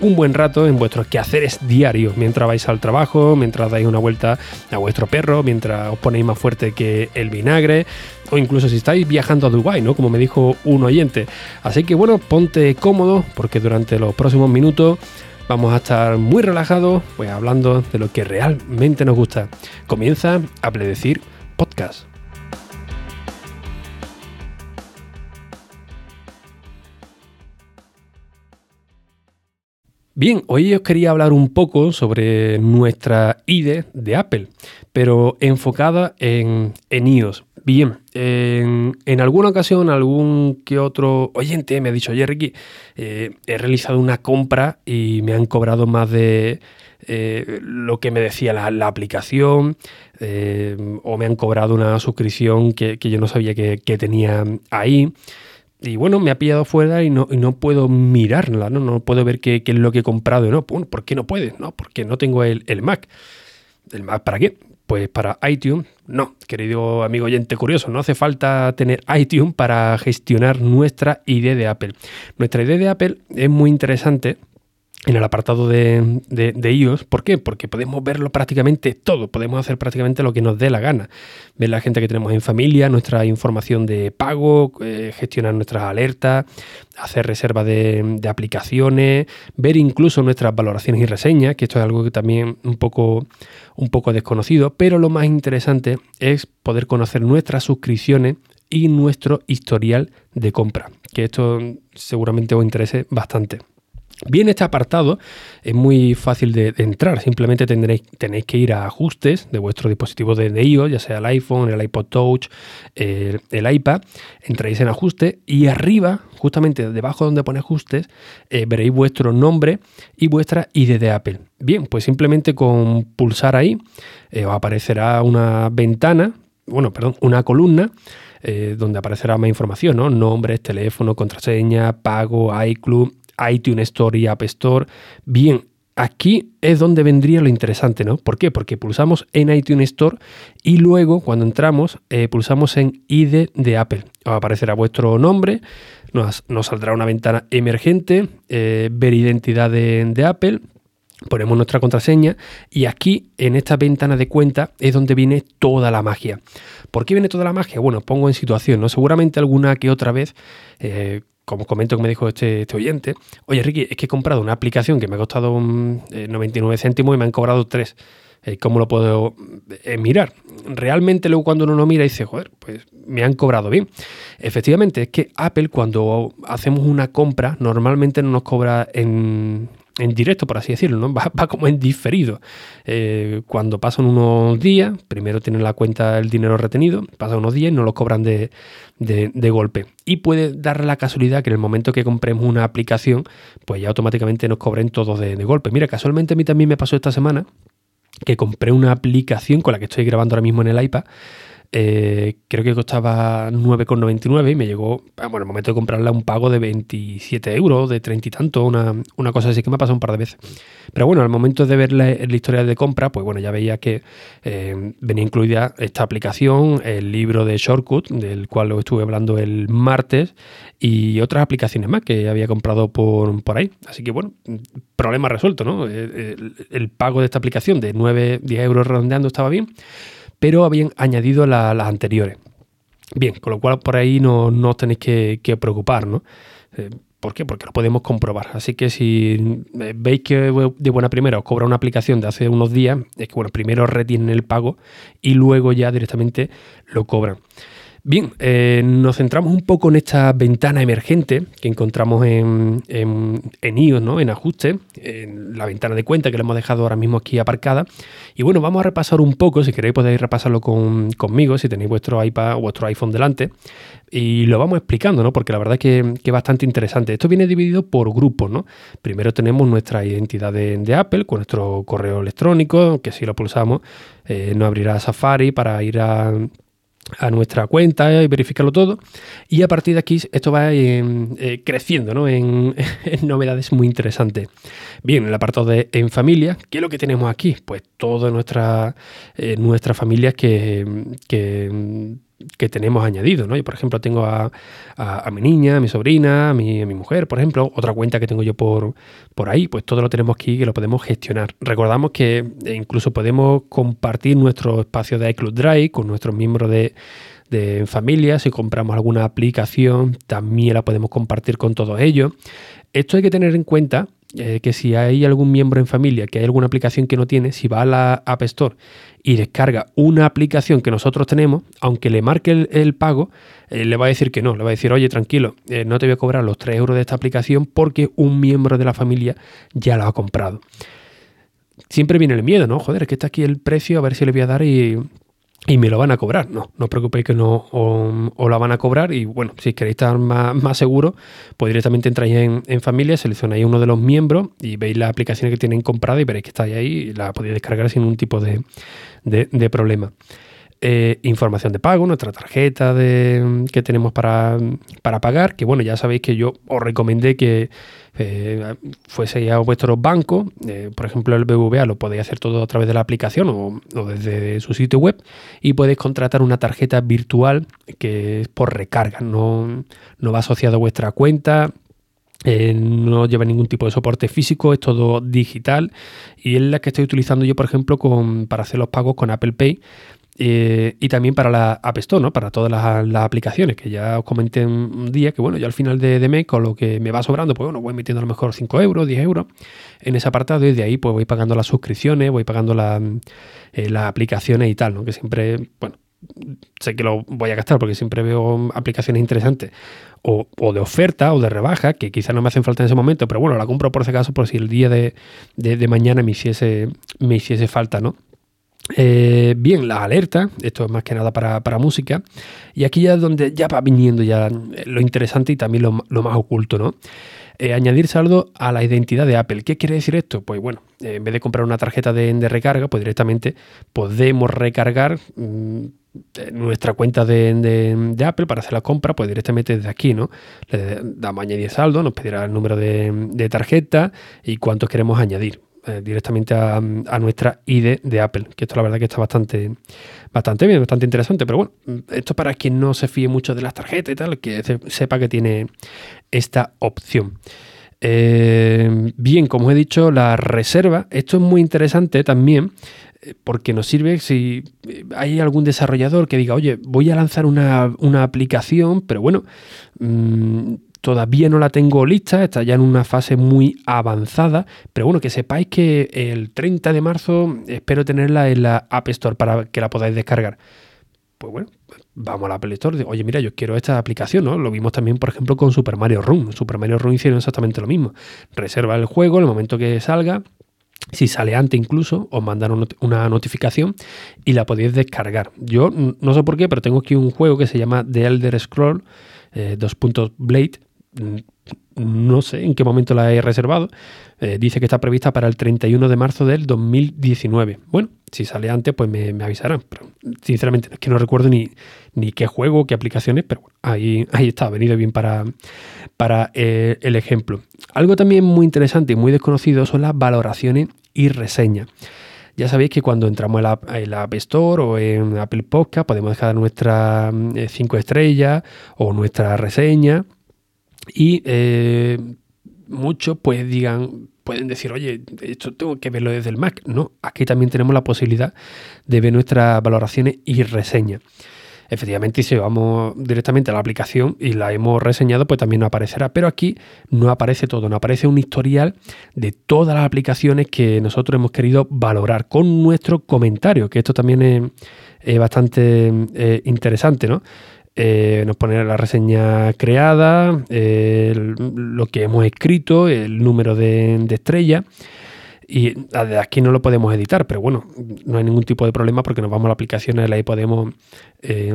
un buen rato en vuestros quehaceres diarios, mientras vais al trabajo, mientras dais una vuelta a vuestro perro, mientras os ponéis más fuerte que el vinagre, o incluso si estáis viajando a Dubai, ¿no? Como me dijo un oyente. Así que bueno, ponte cómodo, porque durante los próximos minutos vamos a estar muy relajados, pues hablando de lo que realmente nos gusta. Comienza a predecir podcast. Bien, hoy os quería hablar un poco sobre nuestra IDE de Apple, pero enfocada en, en iOS. Bien, en, alguna ocasión algún que otro oyente me ha dicho, oye Ricky, eh, he realizado una compra y me han cobrado más de eh, lo que me decía la, aplicación eh, o me han cobrado una suscripción que, yo no sabía que, tenía ahí. Y bueno, me ha pillado fuera y no, no puedo mirarla, ¿no? No puedo ver qué, es lo que he comprado. ¿no? ¿Por qué no puedes? No, porque no tengo el, el Mac. ¿El Mac para qué? Pues para iTunes, no, querido amigo oyente curioso, no hace falta tener iTunes para gestionar nuestra ID de Apple. Nuestra ID de Apple es muy interesante en el apartado de, de, iOS. ¿Por qué? Porque podemos verlo prácticamente todo, podemos hacer prácticamente lo que nos dé la gana. Ver la gente que tenemos en familia, nuestra información de pago, eh, gestionar nuestras alertas, hacer reserva de, aplicaciones, ver incluso nuestras valoraciones y reseñas, que esto es algo que también un poco, un poco desconocido, pero lo más interesante es poder conocer nuestras suscripciones y nuestro historial de compra, que esto seguramente os interese bastante. Bien, este apartado es muy fácil de, entrar. Simplemente tendréis, tenéis que ir a ajustes de vuestro dispositivo de, iOS, ya sea el iPhone, el iPod Touch, el, iPad. Entráis en ajuste y arriba, justamente debajo donde pone ajustes, eh, veréis vuestro nombre y vuestra ID de Apple. Bien, pues simplemente con pulsar ahí eh, os aparecerá una ventana, bueno, perdón, una columna. Eh, donde aparecerá más información, ¿no? Nombres, teléfono, contraseña, pago, iClub, iTunes Store y App Store. Bien, aquí es donde vendría lo interesante, ¿no? ¿Por qué? Porque pulsamos en iTunes Store y luego cuando entramos eh, pulsamos en ID de Apple. aparecerá vuestro nombre, nos, saldrá una ventana emergente, eh, ver identidad de, de Apple, ponemos nuestra contraseña y aquí en esta ventana de cuenta es donde viene toda la magia. ¿Por qué viene toda la magia? Bueno, pongo en situación, ¿no? Seguramente alguna que otra vez, eh, como comento que me dijo este, este, oyente, oye Ricky, es que he comprado una aplicación que me ha costado 99 eh, céntimos y me han cobrado 3. Eh, ¿Cómo lo puedo eh, mirar? Realmente luego cuando uno lo mira dice, joder, pues me han cobrado bien. Efectivamente, es que Apple cuando hacemos una compra normalmente no nos cobra en, en directo, por así decirlo, ¿no? va, como en diferido. Eh, cuando pasan unos días, primero tienen la cuenta el dinero retenido, pasan unos días y no lo cobran de, golpe. Y puede dar la casualidad que en el momento que compremos una aplicación, pues ya automáticamente nos cobren todos de, de golpe. Mira, casualmente a mí también me pasó esta semana que compré una aplicación con la que estoy grabando ahora mismo en el iPad eh, creo que costaba 9,99 y me llegó, ah, bueno, el momento de comprarla, un pago de 27 euros, de 30 y tanto, una, cosa así que me ha pasado un par de veces. Pero bueno, al momento de ver la, historia de compra, pues bueno, ya veía que eh, venía incluida esta aplicación, el libro de Shortcut, del cual lo estuve hablando el martes, y otras aplicaciones más que había comprado por, por ahí. Así que bueno, problema resuelto, ¿no? Eh, el, el pago de esta aplicación de 9, 10 euros redondeando estaba bien pero habían añadido las anteriores. Bien, con lo cual por ahí no, os tenéis que, preocupar, ¿no? Eh, ¿Por qué? Porque lo podemos comprobar. Así que si eh, veis que de buena primera os cobra una aplicación de hace unos días, es que bueno, primero retienen el pago y luego ya directamente lo cobran. Bien, eh, nos centramos un poco en esta ventana emergente que encontramos en, iOS, ¿no? en ajuste, en la ventana de cuenta que le hemos dejado ahora mismo aquí aparcada. Y bueno, vamos a repasar un poco, si queréis podéis repasarlo conmigo, si tenéis vuestro iPad o vuestro iPhone delante. Y lo vamos explicando, ¿no? porque la verdad es que, es bastante interesante. Esto viene dividido por grupos. ¿no? Primero tenemos nuestra identidad de, Apple con nuestro correo electrónico, que si lo pulsamos eh, nos abrirá Safari para ir a a nuestra cuenta y verificarlo todo. Y a partir de aquí esto va eh, creciendo ¿no? en, novedades muy interesantes. Bien, en el apartado de en familia, ¿qué es lo que tenemos aquí? Pues todas nuestras eh, nuestras familias que, que que tenemos añadido, ¿no? Yo, por ejemplo, tengo a, mi niña, a mi sobrina, a mi, mi, mujer, por ejemplo, otra cuenta que tengo yo por, por ahí, pues todo lo tenemos aquí que lo podemos gestionar. Recordamos que incluso podemos compartir nuestro espacio de iCloud Drive con nuestros miembros de, de familia, si compramos alguna aplicación, también la podemos compartir con todos ellos. Esto hay que tener en cuenta eh, que si hay algún miembro en familia que hay alguna aplicación que no tiene, si va a la App Store y descarga una aplicación que nosotros tenemos, aunque le marque el, pago, eh, le va a decir que no, le va a decir, oye, tranquilo, eh, no te voy a cobrar los 3 euros de esta aplicación porque un miembro de la familia ya la ha comprado. Siempre viene el miedo, ¿no? Joder, es que está aquí el precio, a ver si le voy a dar y, y me lo van a cobrar. No, no os preocupéis que no os, lo van a cobrar. Y bueno, si queréis estar más, más seguros, pues directamente entráis en, en, familia, seleccionáis uno de los miembros y veis las aplicaciones que tienen compradas y veréis que estáis ahí y la podéis descargar sin ningún tipo de, de, problema. Eh, información de pago, nuestra tarjeta que tenemos para, para pagar, que bueno, ya sabéis que yo os recomendé que eh, fuese a vuestro banco, eh, por ejemplo el BVA lo podéis hacer todo a través de la aplicación o, desde su sitio web y podéis contratar una tarjeta virtual que es por recarga, no, no va asociado a vuestra cuenta, eh, no lleva ningún tipo de soporte físico, es todo digital y es la que estoy utilizando yo, por ejemplo, con, para hacer los pagos con Apple Pay eh, y también para la App Store, ¿no? para todas las, aplicaciones, que ya os comenté un día que, bueno, yo al final de, mes, con lo que me va sobrando, pues bueno, voy metiendo a lo mejor 5 euros, 10 euros en ese apartado y de ahí pues voy pagando las suscripciones, voy pagando eh, las aplicaciones y tal, ¿no? que siempre, bueno, sé que lo voy a gastar porque siempre veo aplicaciones interesantes o, de oferta o de rebaja que quizás no me hacen falta en ese momento, pero bueno, la compro por ese caso por si el día de, de mañana me hiciese, me hiciese falta, ¿no? Eh, bien, las alertas, esto es más que nada para, música, y aquí ya es donde ya va viniendo ya lo interesante y también lo, más oculto, ¿no? Eh, añadir saldo a la identidad de Apple. ¿Qué quiere decir esto? Pues bueno, en vez de comprar una tarjeta de, recarga, pues directamente podemos recargar mm, nuestra cuenta de, Apple para hacer la compra, pues directamente desde aquí, ¿no? Le damos añadir saldo, nos pedirá el número de, de tarjeta y cuántos queremos añadir. Eh, directamente a, nuestra ID de Apple, que esto la verdad que está bastante, bastante bien, bastante interesante, pero bueno, esto para quien no se fíe mucho de las tarjetas y tal, que sepa que tiene esta opción. Eh, bien, como he dicho, la reserva, esto es muy interesante también eh, porque nos sirve si hay algún desarrollador que diga, oye, voy a lanzar una, aplicación, pero bueno, mm, Todavía no la tengo lista, está ya en una fase muy avanzada, pero bueno, que sepáis que el 30 de marzo espero tenerla en la App Store para que la podáis descargar. Pues bueno, vamos a la Apple Store, oye, mira, yo quiero esta aplicación, ¿no? Lo vimos también, por ejemplo, con Super Mario Run. Super Mario Run hicieron exactamente lo mismo. Reserva el juego, el momento que salga, si sale antes incluso, os mandan una notificación y la podéis descargar. Yo no sé por qué, pero tengo aquí un juego que se llama The Elder Scroll eh, Blade no sé en qué momento la he reservado. Eh, dice que está prevista para el 31 de marzo del 2019. Bueno, si sale antes, pues me, avisarán. Pero sinceramente es que no recuerdo ni, ni qué juego, qué aplicaciones, pero ahí, ahí está, venido bien para, para eh, el ejemplo. Algo también muy interesante y muy desconocido son las valoraciones y reseñas. Ya sabéis que cuando entramos en la, App Store o en Apple Podcast podemos dejar nuestras 5 eh, estrellas o nuestra reseña y eh, muchos pues digan, pueden decir, oye, esto tengo que verlo desde el Mac. No, aquí también tenemos la posibilidad de ver nuestras valoraciones y reseñas. Efectivamente, si vamos directamente a la aplicación y la hemos reseñado, pues también nos aparecerá. Pero aquí no aparece todo, no aparece un historial de todas las aplicaciones que nosotros hemos querido valorar con nuestro comentario, que esto también es, bastante eh, interesante, ¿no? Eh, nos pone la reseña creada, lo que hemos escrito, el número de, de estrellas. Y de aquí no lo podemos editar, pero bueno, no hay ningún tipo de problema porque nos vamos a la aplicación y ahí podemos eh,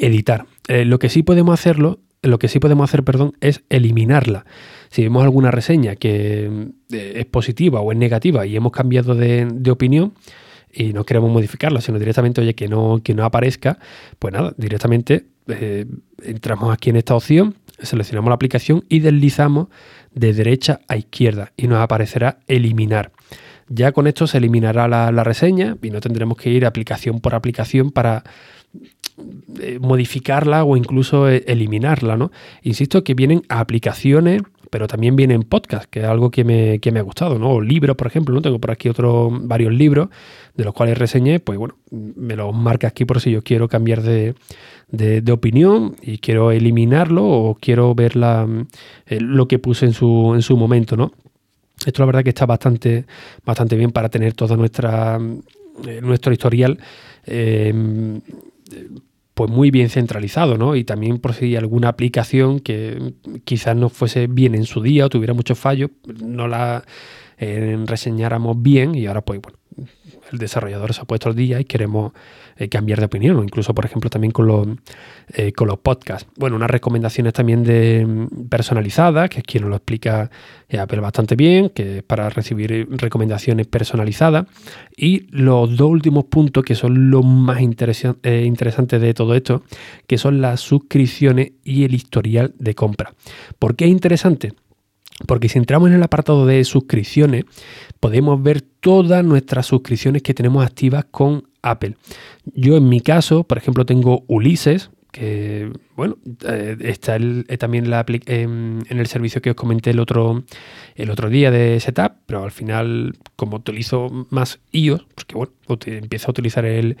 editar. Eh, lo que sí podemos hacerlo, lo que sí podemos hacer, perdón, es eliminarla. Si vemos alguna reseña que es positiva o es negativa y hemos cambiado de, opinión, y no queremos modificarla, sino directamente, oye, que no, que no aparezca, pues nada, directamente entramos aquí en esta opción, seleccionamos la aplicación y deslizamos de derecha a izquierda y nos aparecerá eliminar. Ya con esto se eliminará la, reseña y no tendremos que ir aplicación por aplicación para eh, modificarla o incluso eh, eliminarla, ¿no? Insisto que vienen aplicaciones, pero también vienen podcasts, que es algo que me, que me ha gustado, ¿no? O libros, por ejemplo, ¿no? Tengo por aquí otros varios libros de los cuales reseñé, pues bueno, me los marca aquí por si yo quiero cambiar de, de, opinión y quiero eliminarlo o quiero ver eh, lo que puse en su, en su momento, ¿no? Esto la verdad que está bastante, bastante bien para tener todo nuestra, eh, nuestro historial em, pues muy bien centralizado, ¿no? Y también por si alguna aplicación que quizás no fuese bien en su día o tuviera muchos fallos, no la eh, reseñáramos bien y ahora pues bueno, el desarrollador se ha puesto al día y queremos eh, cambiar de opinión, incluso, por ejemplo, también con los, eh, con los podcasts. Bueno, unas recomendaciones también mm, personalizadas, que quien nos lo explica eh, Apple bastante bien, que es para recibir recomendaciones personalizadas. Y los dos últimos puntos, que son los más interesantes de todo esto, que son las suscripciones y el historial de compra. ¿Por qué es interesante? Porque si entramos en el apartado de suscripciones, podemos ver todas nuestras suscripciones que tenemos activas con Apple. Yo en mi caso, por ejemplo, tengo Ulises, que bueno, eh, está eh, también la, en, el servicio que os comenté el otro, el otro día de Setup, pero al final, como utilizo más iOS, porque bueno, empiezo a utilizar el,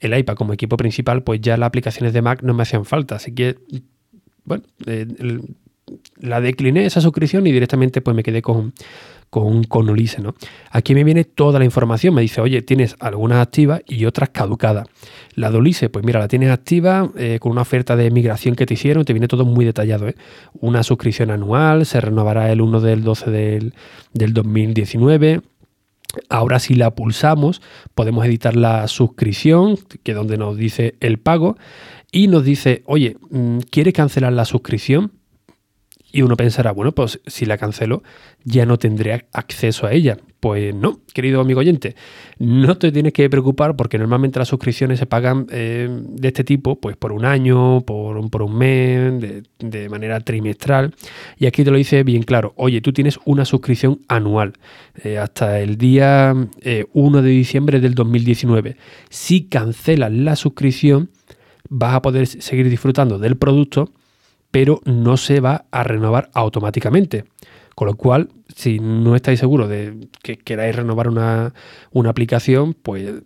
el iPad como equipo principal, pues ya las aplicaciones de Mac no me hacían falta. Así que, bueno, eh, la decliné esa suscripción y directamente pues me quedé con, con, con. ¿no? Aquí me viene toda la información, me dice, oye, tienes algunas activas y otras caducadas. La de Ulise, pues mira, la tienes activa eh, con una oferta de migración que te hicieron, te viene todo muy detallado. ¿eh? Una suscripción anual, se renovará el 1 del 12 del, del 2019. Ahora si la pulsamos podemos editar la suscripción, que es donde nos dice el pago, y nos dice, oye, mm, ¿quieres cancelar la suscripción? Y uno pensará, bueno, pues si la cancelo ya no tendré acceso a ella. Pues no, querido amigo oyente, no te tienes que preocupar porque normalmente las suscripciones se pagan eh, de este tipo pues por un año, por un, por un mes, de, manera trimestral. Y aquí te lo dice bien claro, oye, tú tienes una suscripción anual eh, hasta el día 1 eh, de diciembre del 2019. Si cancelas la suscripción, vas a poder seguir disfrutando del producto pero no se va a renovar automáticamente. Con lo cual, si no estáis seguros de que queráis renovar una, aplicación, pues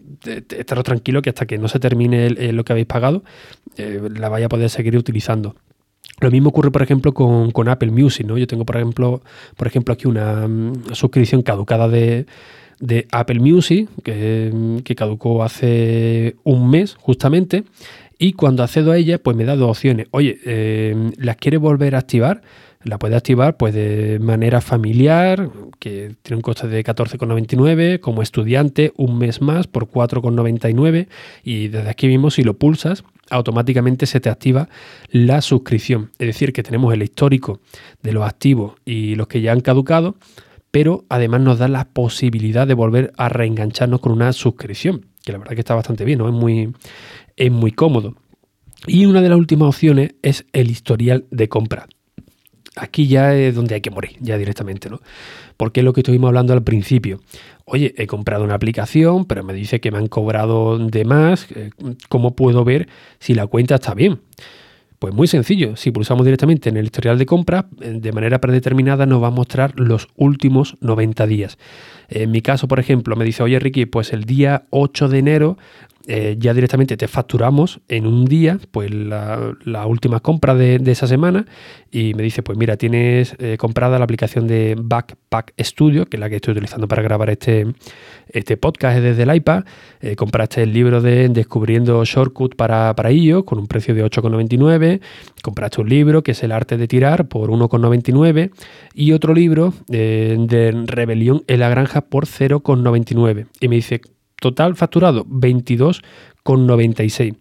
estaros tranquilo que hasta que no se termine lo que habéis pagado, eh, la vaya a poder seguir utilizando. Lo mismo ocurre, por ejemplo, con, Apple Music, ¿no? Yo tengo, por ejemplo, por ejemplo aquí una mm, suscripción caducada de, Apple Music, que, caducó hace un mes justamente, y cuando accedo a ella, pues me da dos opciones. Oye, eh, ¿las quiere volver a activar? La puede activar pues de manera familiar, que tiene un coste de 14,99, como estudiante un mes más por 4,99 y desde aquí mismo si lo pulsas automáticamente se te activa la suscripción. Es decir, que tenemos el histórico de los activos y los que ya han caducado, pero además nos da la posibilidad de volver a reengancharnos con una suscripción, que la verdad que está bastante bien, ¿no? Es muy, es muy cómodo. Y una de las últimas opciones es el historial de compra. Aquí ya es donde hay que morir, ya directamente, ¿no? Porque es lo que estuvimos hablando al principio. Oye, he comprado una aplicación, pero me dice que me han cobrado de más. Eh, ¿Cómo puedo ver si la cuenta está bien? Pues muy sencillo, si pulsamos directamente en el historial de compra, eh, de manera predeterminada nos va a mostrar los últimos 90 días. En mi caso, por ejemplo, me dice, oye Ricky, pues el día 8 de enero eh, ya directamente te facturamos en un día pues la, última compra de, esa semana y me dice, pues mira, tienes eh, comprada la aplicación de Backpack Studio, que es la que estoy utilizando para grabar este, este podcast desde el iPad, eh, compraste el libro de Descubriendo Shortcut para, para ello con un precio de 8,99, compraste un libro que es El arte de tirar por 1,99 y otro libro de Rebelión en la granja por 0,99 y me dice, total facturado 22,96.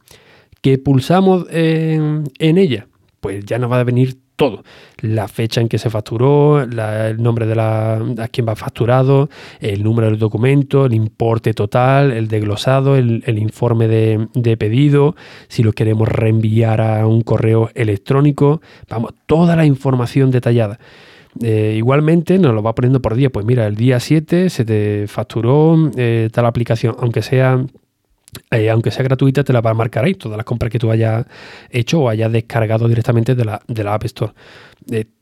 ¿Que pulsamos en, ella? Pues ya nos va a venir todo. La fecha en que se facturó, el nombre de la, a quién va facturado, el número del documento, el importe total, el desglosado, el, informe de, pedido, si lo queremos reenviar a un correo electrónico, vamos, toda la información detallada. Eh, igualmente nos lo va poniendo por día. Pues mira, el día 7 se te facturó eh, tal aplicación, aunque sea eh, aunque sea gratuita, te la va a marcar ahí, todas las compras que tú hayas hecho o hayas descargado directamente de la, de la App Store.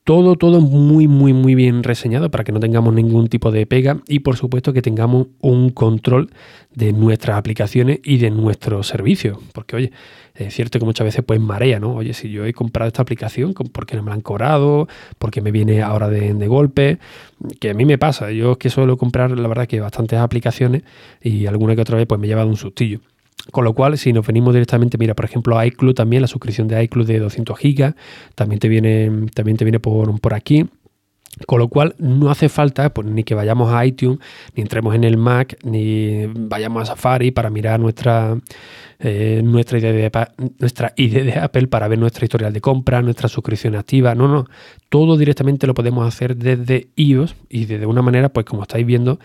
Todo, todo muy, muy, muy bien reseñado para que no tengamos ningún tipo de pega y por supuesto que tengamos un control de nuestras aplicaciones y de nuestros servicios. Porque, oye, es cierto que muchas veces pues marea, ¿no? Oye, si yo he comprado esta aplicación, ¿por qué no me la han cobrado? ¿Por qué me viene ahora de, de golpe? Que a mí me pasa. Yo es que suelo comprar, la verdad, que bastantes aplicaciones y alguna que otra vez pues me lleva de un sustillo. Con lo cual, si nos venimos directamente, mira, por ejemplo, iCloud también, la suscripción de iCloud de 200 gigas, también te viene, también te viene por, por aquí. Con lo cual no hace falta pues, ni que vayamos a iTunes, ni entremos en el Mac, ni vayamos a Safari para mirar nuestra, eh, nuestra, idea de, nuestra idea de Apple para ver nuestra historial de compra, nuestra suscripción activa. No, no. Todo directamente lo podemos hacer desde iOS y desde una manera, pues como estáis viendo,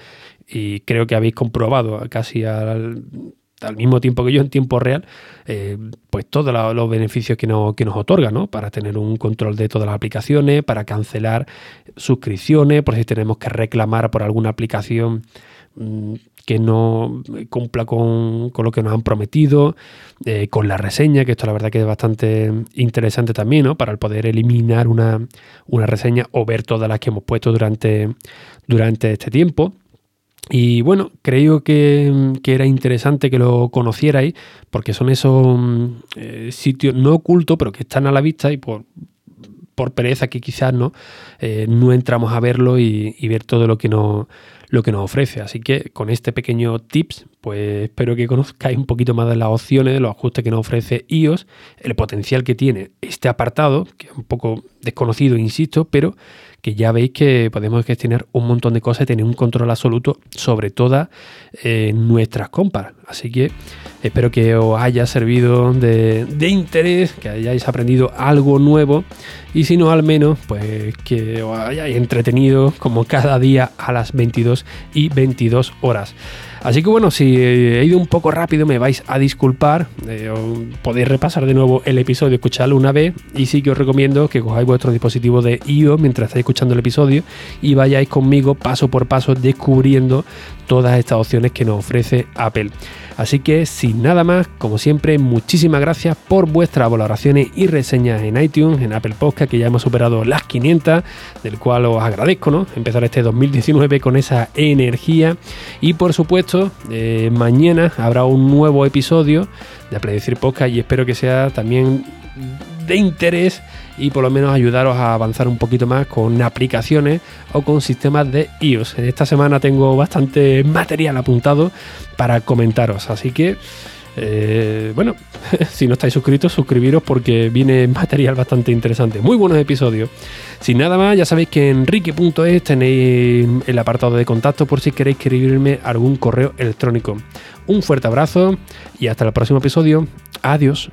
y creo que habéis comprobado casi al al mismo tiempo que yo en tiempo real, eh, pues todos los beneficios que, que nos otorga, ¿no? Para tener un control de todas las aplicaciones, para cancelar suscripciones, por si tenemos que reclamar por alguna aplicación mm, que no cumpla con, lo que nos han prometido, eh, con la reseña, que esto la verdad que es bastante interesante también, ¿no? Para el poder eliminar una, una reseña o ver todas las que hemos puesto durante, durante este tiempo. Y bueno, creo que, era interesante que lo conocierais porque son esos eh, sitios no ocultos, pero que están a la vista y por, por pereza que quizás no, eh, no entramos a verlo y, ver todo lo que, nos, lo que nos ofrece. Así que con este pequeño tips, pues espero que conozcáis un poquito más de las opciones, de los ajustes que nos ofrece iOS, el potencial que tiene este apartado, que es un poco desconocido, insisto, pero que ya veis que podemos gestionar un montón de cosas y tener un control absoluto sobre todas eh, nuestras compras. Así que espero que os haya servido de, interés, que hayáis aprendido algo nuevo y si no al menos pues que os hayáis entretenido como cada día a las 22 y 22 horas. Así que bueno, si he ido un poco rápido me vais a disculpar, eh, podéis repasar de nuevo el episodio, escucharlo una vez y sí que os recomiendo que cojáis vuestro dispositivo de iOS mientras estáis escuchando el episodio y vayáis conmigo paso por paso descubriendo todas estas opciones que nos ofrece Apple. Así que sin nada más, como siempre, muchísimas gracias por vuestras valoraciones y reseñas en iTunes, en Apple Podcast, que ya hemos superado las 500, del cual os agradezco, ¿no? Empezar este 2019 con esa energía. Y por supuesto, eh, mañana habrá un nuevo episodio de Predecir Podcast y espero que sea también de interés y por lo menos ayudaros a avanzar un poquito más con aplicaciones o con sistemas de iOS. Esta semana tengo bastante material apuntado para comentaros, así que eh, bueno, si no estáis suscritos, suscribiros porque viene material bastante interesante. Muy buenos episodios. Sin nada más, ya sabéis que en ricky.es tenéis el apartado de contacto por si queréis escribirme algún correo electrónico. Un fuerte abrazo y hasta el próximo episodio. Adiós.